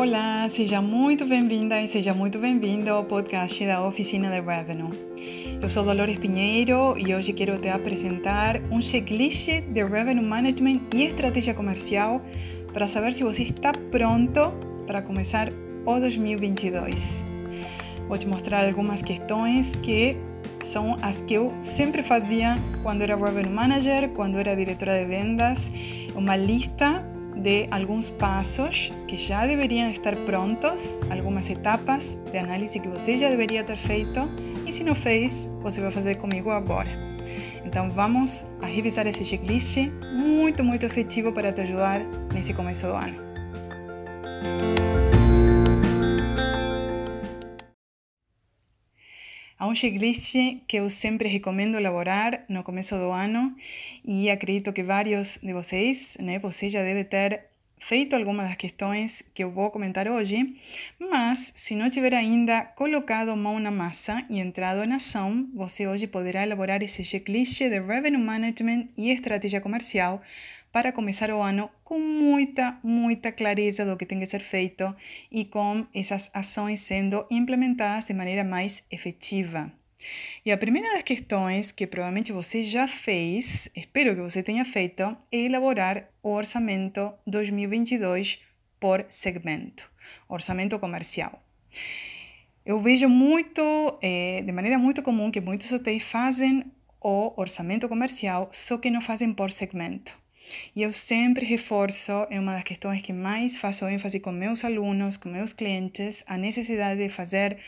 Olá, seja muito bem-vinda e seja muito bem-vindo ao podcast da Oficina de Revenue. Eu sou Dolores Pinheiro e hoje quero te apresentar um checklist de Revenue Management e estratégia comercial para saber se você está pronto para começar o 2022. Vou te mostrar algumas questões que são as que eu sempre fazia quando era Revenue Manager, quando era diretora de vendas, uma lista de alguns passos que já deveriam estar prontos, algumas etapas de análise que você já deveria ter feito e se não fez, você vai fazer comigo agora. Então vamos a revisar esse checklist muito, muito efetivo para te ajudar nesse começo do ano. Há um checklist que eu sempre recomendo elaborar no começo do ano e acredito que vários de vocês, né, você já deve ter feito algumas das questões que eu vou comentar hoje, mas se não tiver ainda colocado mão na massa e entrado em ação, você hoje poderá elaborar esse checklist de Revenue Management e estratégia comercial para começar o ano com muita, muita clareza do que tem que ser feito e com essas ações sendo implementadas de maneira mais efetiva. E a primeira das questões que provavelmente você já fez, espero que você tenha feito, é elaborar o orçamento 2022 por segmento, orçamento comercial. Eu vejo muito, é, de maneira muito comum, que muitos hotéis fazem o orçamento comercial, só que não fazem por segmento. E eu sempre reforço, é uma das questões que mais faço ênfase com meus alunos, com meus clientes, a necessidade de fazer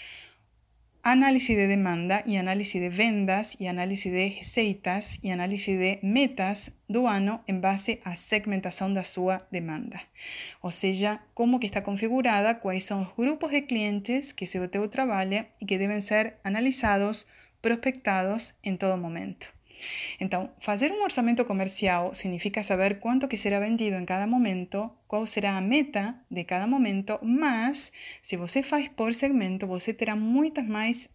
análise de demanda e análise de vendas e análise de receitas e análise de metas do ano em base à segmentação da sua demanda. Ou seja, como que está configurada, quais são os grupos de clientes que se o teu trabalha e que devem ser analisados, prospectados em todo momento. Então, fazer um orçamento comercial significa saber quanto que será vendido em cada momento, qual será a meta de cada momento, mas se você faz por segmento, você terá muitas mais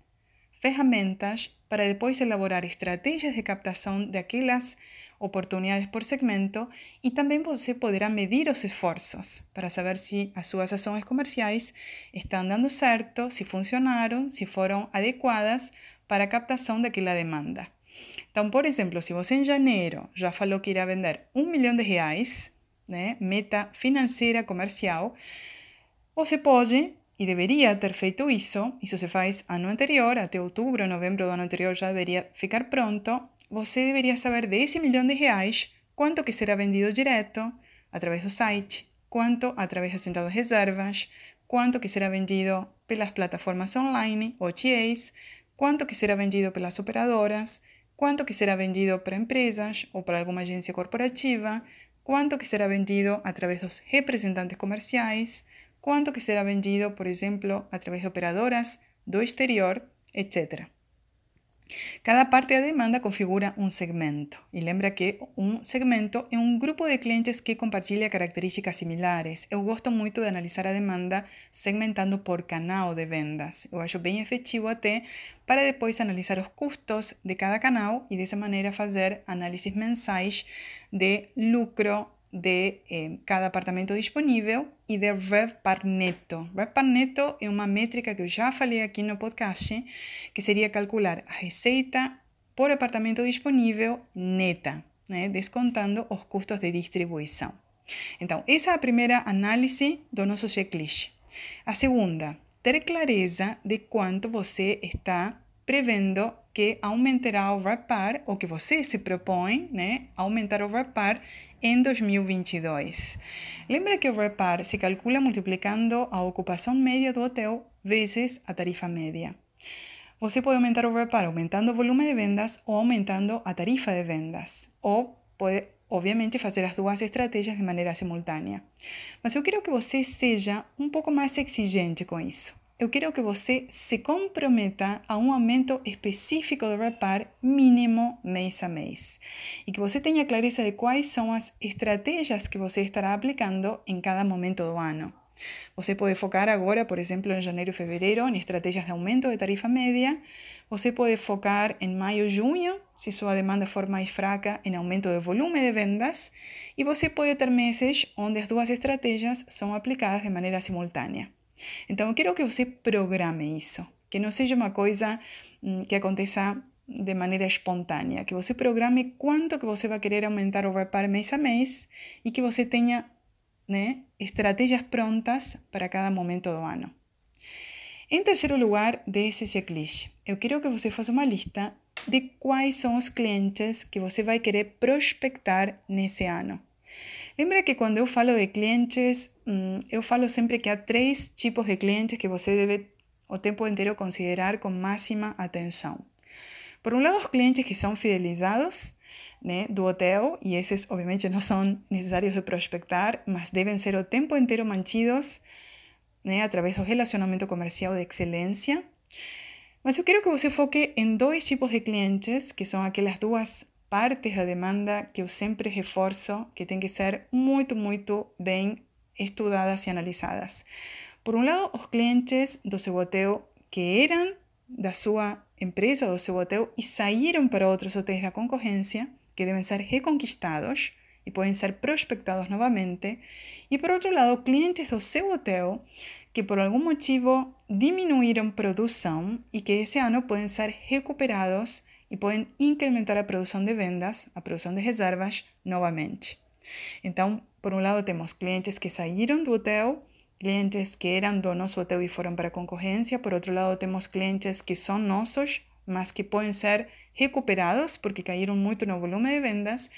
ferramentas para depois elaborar estratégias de captação daquelas oportunidades por segmento e também você poderá medir os esforços para saber se as suas ações comerciais estão dando certo, se funcionaram, se foram adequadas para a captação daquela demanda. Então, por exemplo, se você em janeiro já falou que irá vender um milhão de reais, né, meta financeira comercial, você pode e deveria ter feito isso, isso se faz ano anterior, até outubro, novembro do ano anterior já deveria ficar pronto, você deveria saber desse milhão de reais quanto que será vendido direto através do site, quanto através da central de reservas, quanto que será vendido pelas plataformas online, OTAs, quanto que será vendido pelas operadoras, quanto que será vendido para empresas ou para alguma agência corporativa, quanto que será vendido através dos representantes comerciais, quanto que será vendido, por exemplo, através de operadoras do exterior, etc. Cada parte da demanda configura um segmento. E lembra que um segmento é um grupo de clientes que compartilha características similares. Eu gosto muito de analisar a demanda segmentando por canal de vendas. Eu acho bem efetivo até para depois analisar os custos de cada canal e dessa maneira fazer análises mensais de lucro de eh, cada apartamento disponível e de RevPAR neto. RevPAR neto é uma métrica que eu já falei aqui no podcast, que seria calcular a receita por apartamento disponível neta, né, descontando os custos de distribuição. Então, essa é a primeira análise do nosso checklist. A segunda, ter clareza de quanto você está prevendo que aumentará o RevPAR, ou que você se propõe né, aumentar o RevPAR em 2022. Lembra que o REPAR se calcula multiplicando a ocupação média do hotel vezes a tarifa média. Você pode aumentar o REPAR aumentando o volume de vendas ou aumentando a tarifa de vendas. Ou pode, obviamente, fazer as duas estratégias de maneira simultânea. Mas eu quero que você seja um pouco mais exigente com isso eu quero que você se comprometa a um aumento específico do repar mínimo mês a mês e que você tenha clareza de quais são as estratégias que você estará aplicando em cada momento do ano. Você pode focar agora, por exemplo, em janeiro e fevereiro, em estratégias de aumento de tarifa média, você pode focar em maio e junho, se sua demanda for mais fraca, em aumento do volume de vendas, e você pode ter meses onde as duas estratégias são aplicadas de maneira simultânea. Então, eu quero que você programe isso, que não seja uma coisa hum, que aconteça de maneira espontânea, que você programe quanto que você vai querer aumentar o reparo mês a mês e que você tenha né, estratégias prontas para cada momento do ano. Em terceiro lugar desse checklist, eu quero que você faça uma lista de quais são os clientes que você vai querer prospectar nesse ano. Lembra que quando eu falo de clientes, hum, eu falo sempre que há três tipos de clientes que você deve o tempo inteiro considerar com máxima atenção. Por um lado, os clientes que são fidelizados né, do hotel, e esses obviamente não são necessários de prospectar, mas devem ser o tempo inteiro mantidos né, através do relacionamento comercial de excelência. Mas eu quero que você foque em dois tipos de clientes, que são aquelas duas partes da demanda que eu sempre reforço, que tem que ser muito, muito bem estudadas e analisadas. Por um lado, os clientes do seu que eram da sua empresa, do seu hotel, e saíram para outros hotéis da concorrência, que devem ser reconquistados e podem ser prospectados novamente. E por outro lado, clientes do seu que por algum motivo diminuíram produção e que esse ano podem ser recuperados e podem incrementar a produção de vendas, a produção de reservas novamente. Então, por um lado, temos clientes que saíram do hotel, clientes que eram do nosso hotel e foram para a. Por outro lado, temos clientes que são nossos, mas que podem ser recuperados porque caíram muito no volume de vendas.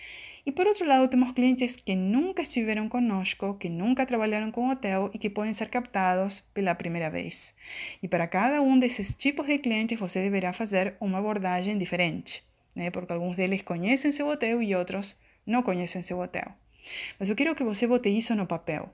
E por outro lado, temos clientes que nunca estiveram conosco, que nunca trabalharam com hotel e que podem ser captados pela primeira vez. E para cada um desses tipos de clientes, você deverá fazer uma abordagem diferente, né? porque alguns deles conhecem seu hotel e outros não conhecem seu hotel. Mas eu quero que você bote isso no papel.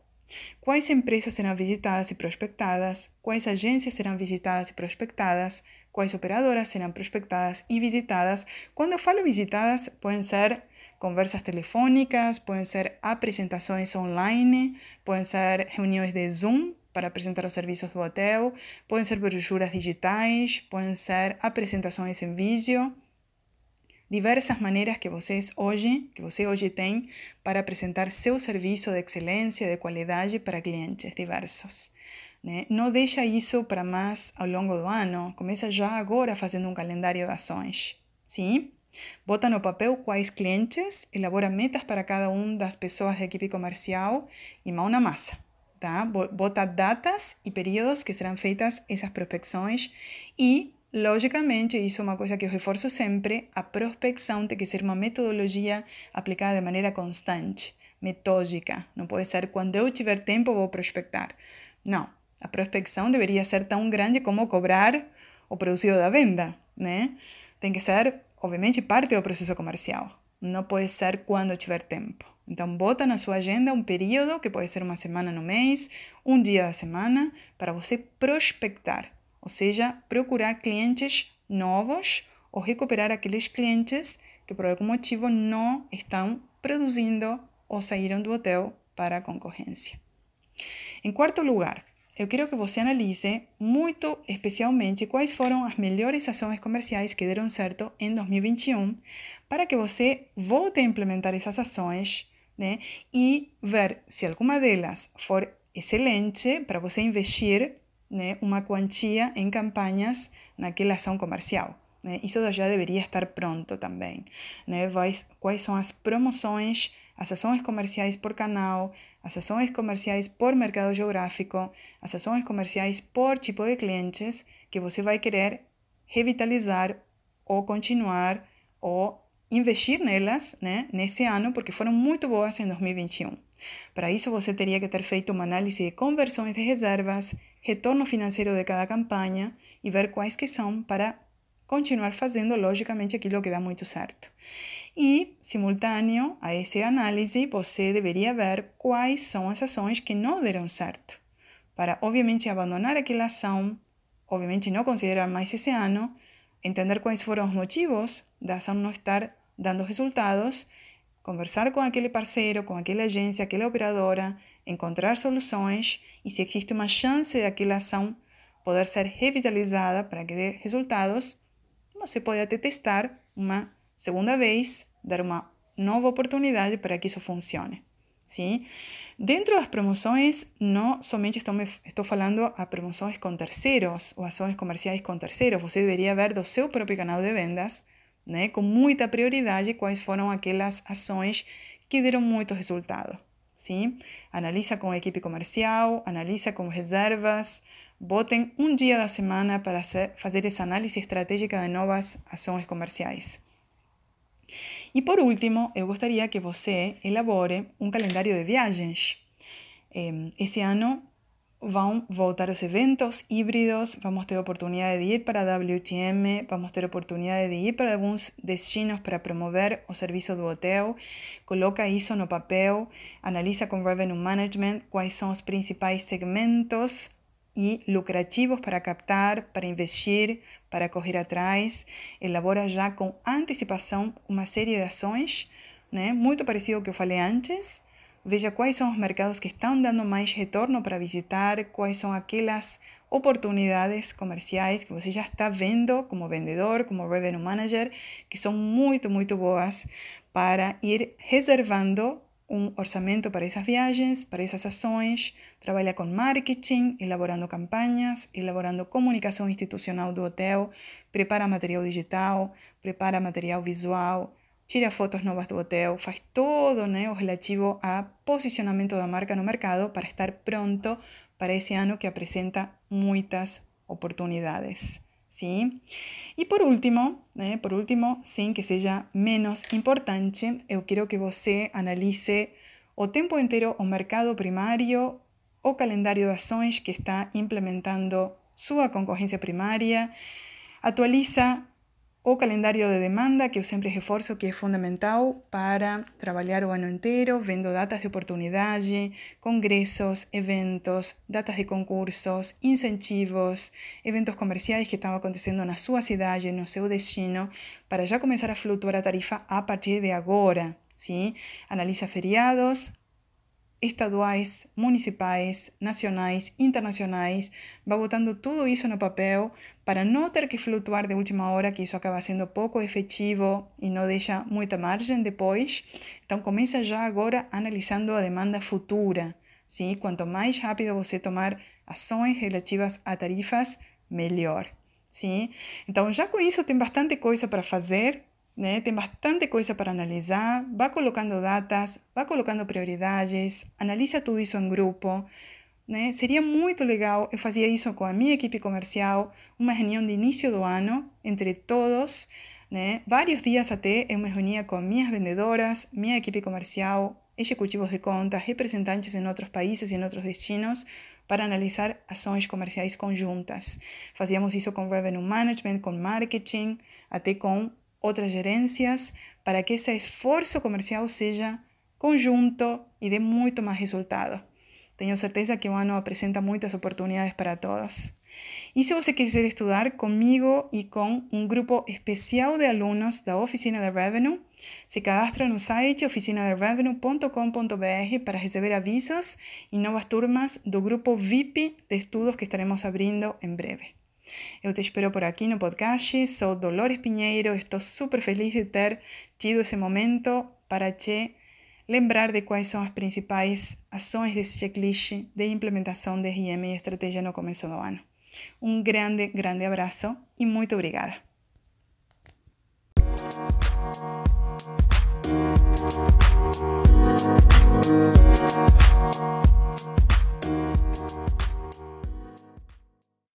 Quais empresas serão visitadas e prospectadas? Quais agências serão visitadas e prospectadas? Quais operadoras serão prospectadas e visitadas? Quando eu falo visitadas, podem ser conversas telefônicas, podem ser apresentações online, podem ser reuniões de Zoom para apresentar os serviços do hotel, podem ser brochuras digitais, podem ser apresentações em vídeo. Diversas maneiras que vocês hoje, que você hoje tem para apresentar seu serviço de excelência, de qualidade para clientes diversos. Né? Não deixa isso para mais ao longo do ano. Começa já agora fazendo um calendário de ações. Sim? Bota no papel quais clientes, elabora metas para cada uma das pessoas da equipe comercial e mão na massa. Tá? Bota datas e períodos que serão feitas essas prospecções e, logicamente, isso é uma coisa que eu reforço sempre, a prospecção tem que ser uma metodologia aplicada de maneira constante, metódica. Não pode ser quando eu tiver tempo vou prospectar. Não, a prospecção deveria ser tão grande como cobrar o produzido da venda, né? Tem que ser obviamente, parte do processo comercial. Não pode ser quando tiver tempo. Então, bota na sua agenda um período, que pode ser uma semana no mês, um dia da semana, para você prospectar, ou seja, procurar clientes novos ou recuperar aqueles clientes que por algum motivo não estão produzindo ou saíram do hotel para a concorrência. Em quarto lugar, eu quero que você analise muito especialmente quais foram as melhores ações comerciais que deram certo em 2021 para que você volte a implementar essas ações né, e ver se alguma delas for excelente para você investir né, uma quantia em campanhas naquela ação comercial. Né? Isso já deveria estar pronto também. Né? Quais são as promoções, as ações comerciais por canal, as ações comerciais por mercado geográfico, as ações comerciais por tipo de clientes que você vai querer revitalizar ou continuar ou investir nelas né, nesse ano, porque foram muito boas em 2021. Para isso, você teria que ter feito uma análise de conversões de reservas, retorno financeiro de cada campanha e ver quais que são para continuar fazendo, logicamente, aquilo que dá muito certo. E, simultâneo a essa análise, você deveria ver quais são as ações que não deram certo, para, obviamente, abandonar aquela ação, obviamente, não considerar mais esse ano, entender quais foram os motivos da ação não estar dando resultados, conversar com aquele parceiro, com aquela agência, aquela operadora, encontrar soluções e se existe uma chance daquela ação poder ser revitalizada para que dê resultados, você pode até testar uma segunda vez, dar uma nova oportunidade para que isso funcione. Sim? Dentro das promoções, não somente estou, me, estou falando a promoções com terceiros ou ações comerciais com terceiros. Você deveria ver do seu próprio canal de vendas, né, com muita prioridade, quais foram aquelas ações que deram muito resultado. Sim? Analisa com a equipe comercial, analisa com reservas, botem um dia da semana para fazer essa análise estratégica de novas ações comerciais. E por último, eu gostaria que você elabore um calendário de viagens. Esse ano vão voltar os eventos híbridos, vamos ter oportunidade de ir para WTM, vamos ter oportunidade de ir para alguns destinos para promover o serviço do hotel. Coloca isso no papel, analisa com Revenue Management quais são os principais segmentos e lucrativos para captar, para investir, para correr atrás. Elabora já com antecipação uma série de ações, né? muito parecido ao que eu falei antes. Veja quais são os mercados que estão dando mais retorno para visitar, quais são aquelas oportunidades comerciais que você já está vendo como vendedor, como revenue manager, que são muito, muito boas para ir reservando um orçamento para essas viagens, para essas ações, trabalha com marketing, elaborando campanhas, elaborando comunicação institucional do hotel, prepara material digital, prepara material visual, tira fotos novas do hotel, faz todo né, o relativo a posicionamento da marca no mercado para estar pronto para esse ano que apresenta muitas oportunidades. Sim? E por último, né, por último, sem que seja menos importante, eu quero que você analise o tempo inteiro o mercado primário, o calendário de ações que está implementando sua concorrência primária, atualiza o calendário de demanda, que eu sempre reforço que é fundamental para trabalhar o ano inteiro, vendo datas de oportunidade, congressos, eventos, datas de concursos, incentivos, eventos comerciais que estão acontecendo na sua cidade, no seu destino, para já começar a flutuar a tarifa a partir de agora. Sim? Analisa feriados, estaduais, municipais, nacionais, internacionais, vai botando tudo isso no papel para não ter que flutuar de última hora, que isso acaba sendo pouco efetivo e não deixa muita margem depois. Então começa já agora analisando a demanda futura. Sim? Quanto mais rápido você tomar ações relativas a tarifas, melhor. Sim? Então já com isso tem bastante coisa para fazer né? Tem bastante coisa para analisar. Vá colocando datas, vá colocando prioridades, analisa tudo isso em grupo. Né? Seria muito legal, eu fazia isso com a minha equipe comercial, uma reunião de início do ano, entre todos, né? vários dias até, eu me reunia com minhas vendedoras, minha equipe comercial, executivos de contas, representantes em outros países e em outros destinos, para analisar ações comerciais conjuntas. Fazíamos isso com revenue management, com marketing, até com outras gerências, para que esse esforço comercial seja conjunto e dê muito mais resultado. Tenho certeza que o ano apresenta muitas oportunidades para todos. E se você quiser estudar comigo e com um grupo especial de alunos da Oficina de Revenue, se cadastra no site oficinaderevenue.com.br para receber avisos e novas turmas do grupo VIP de estudos que estaremos abrindo em breve. Eu te espero por aqui no podcast. Sou Dolores Pinheiro. Estou super feliz de ter tido esse momento para te lembrar de quais são as principais ações desse checklist de implementação de RM e estratégia no começo do ano. Um grande, grande abraço e muito obrigada.